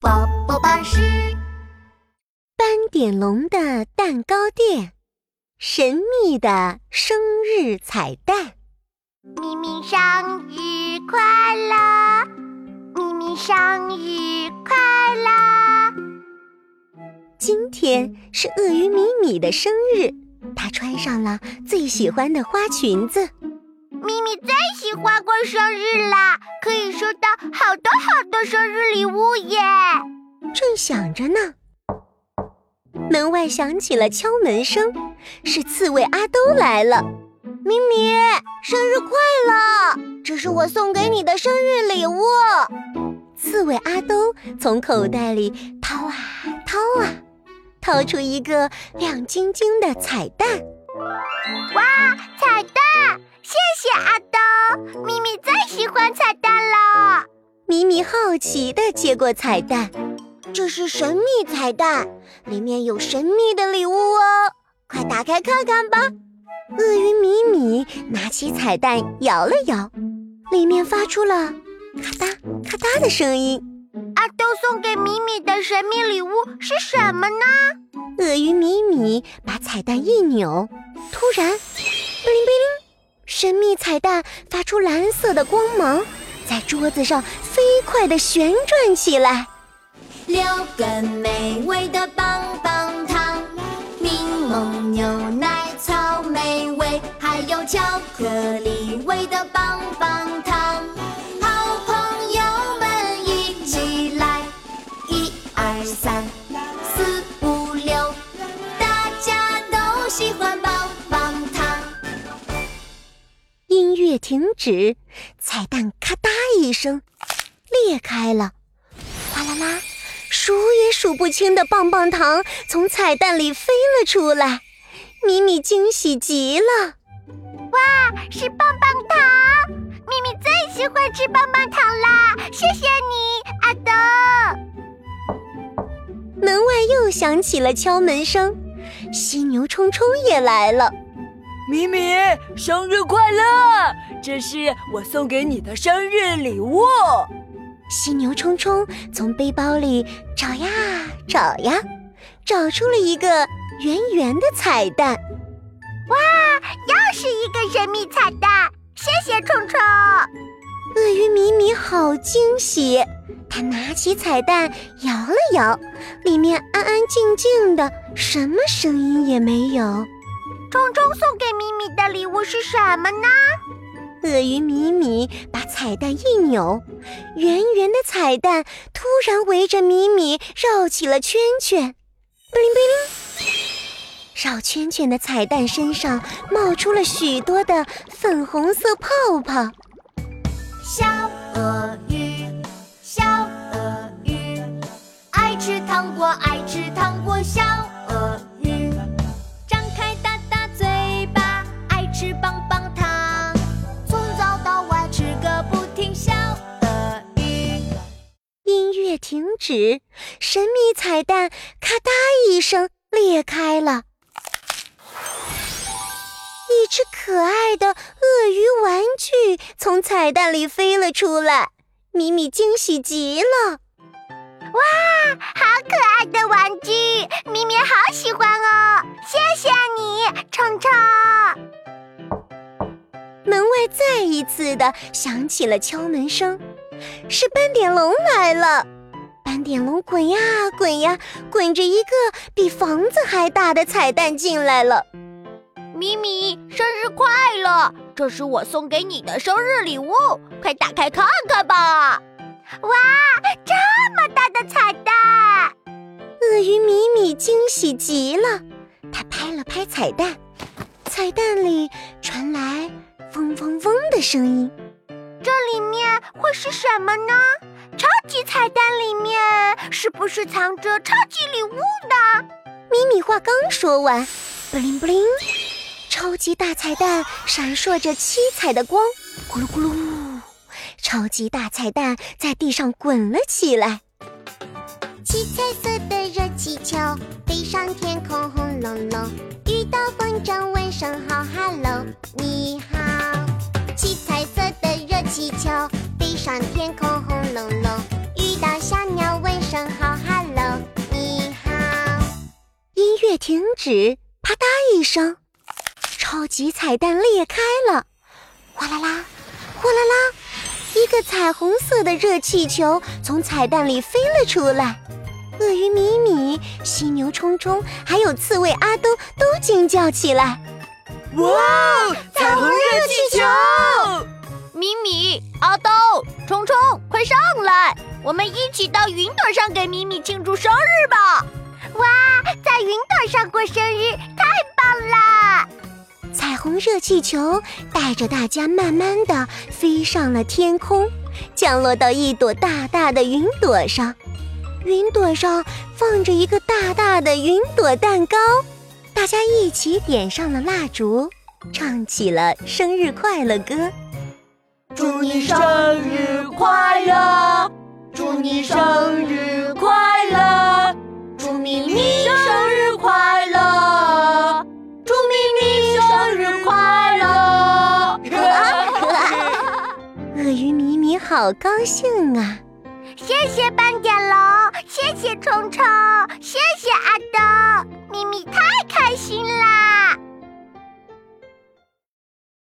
宝宝巴士，斑点龙的蛋糕店，神秘的生日彩蛋。咪咪生日快乐！咪咪生日快乐！今天是鳄鱼米米的生日，她穿上了最喜欢的花裙子。咪咪最喜欢过生日啦，可以收到好多好多生日礼物耶！正想着呢，门外响起了敲门声，是刺猬阿兜来了。咪咪，生日快乐！这是我送给你的生日礼物。刺猬阿兜从口袋里掏啊掏啊，掏出一个亮晶晶的彩蛋。哇，彩蛋！谢谢阿兜，咪咪最喜欢彩蛋了。咪咪好奇地接过彩蛋，这是神秘彩蛋，里面有神秘的礼物哦，快打开看看吧。鳄鱼米米拿起彩蛋摇了摇，里面发出了咔嗒咔嗒的声音。阿豆送给米米的神秘礼物是什么呢？鳄鱼米米把彩蛋一扭，突然，哔铃哔铃，神秘彩蛋发出蓝色的光芒，在桌子上飞快地旋转起来。六根美味的棒棒糖，柠檬牛奶。草莓味，还有巧克力味的棒棒糖，好朋友们一起来，一二三四停止，彩蛋咔嗒一声裂开了，哗啦啦，数也数不清的棒棒糖从彩蛋里飞了出来，米米惊喜极了。哇，是棒棒糖！咪咪最喜欢吃棒棒糖啦！谢谢你，阿德。门外又响起了敲门声，犀牛冲冲也来了。米米，生日快乐！这是我送给你的生日礼物。犀牛冲冲从背包里找呀找呀，找出了一个圆圆的彩蛋。哇，又是一个神秘彩蛋！谢谢冲冲。鳄鱼米米好惊喜，他拿起彩蛋摇了摇，里面安安静静的，什么声音也没有。虫虫送给米米的礼物是什么呢？鳄鱼米米把彩蛋一扭，圆圆的彩蛋突然围着米米绕起了圈圈，布灵布灵。绕圈圈的彩蛋身上冒出了许多的粉红色泡泡。小鳄鱼，也停止，神秘彩蛋咔嗒一声裂开了。一只可爱的鳄鱼玩具从彩蛋里飞了出来，米米惊喜极了！哇，好可爱的玩具，米米好喜欢哦！谢谢你，冲冲。门外再一次的响起了敲门声，是斑点龙来了。点龙滚呀滚呀，滚着一个比房子还大的彩蛋进来了。咪咪，生日快乐！这是我送给你的生日礼物，快打开看看吧！哇，这么大的彩蛋！鳄鱼米米惊喜极了，他拍了拍彩蛋，彩蛋里传来嗡嗡嗡的声音。这里面会是什么呢？超级彩蛋里面是不是藏着超级礼物呢？咪咪话刚说完，布灵布灵。超级大彩蛋闪烁着七彩的光，咕噜咕噜，超级大彩蛋在地上滚了起来。七彩色的热气球飞上天空，轰隆隆，遇到风筝问声好，hello，你好。七彩色的热气球飞上天空，停止，啪嗒一声，超级彩蛋裂开了，哗啦啦，哗啦啦，一个彩虹色的热气球从彩蛋里飞了出来。鳄鱼米米、犀牛冲冲还有刺猬阿兜都惊叫起来：“哇，彩虹热气球！米米、阿兜、冲冲，快上来！我们一起到云朵上给米米庆祝生日吧！哇，在云朵上过生日，太棒了！”彩虹热气球带着大家慢慢的飞上了天空，降落到一朵大大的云朵上。云朵上放着一个大大的云朵蛋糕，大家一起点上了蜡烛，唱起了生日快乐歌。祝你生日快乐！祝你生日好高兴啊。谢谢斑点龙谢谢虫虫谢谢阿东咪咪太开心啦。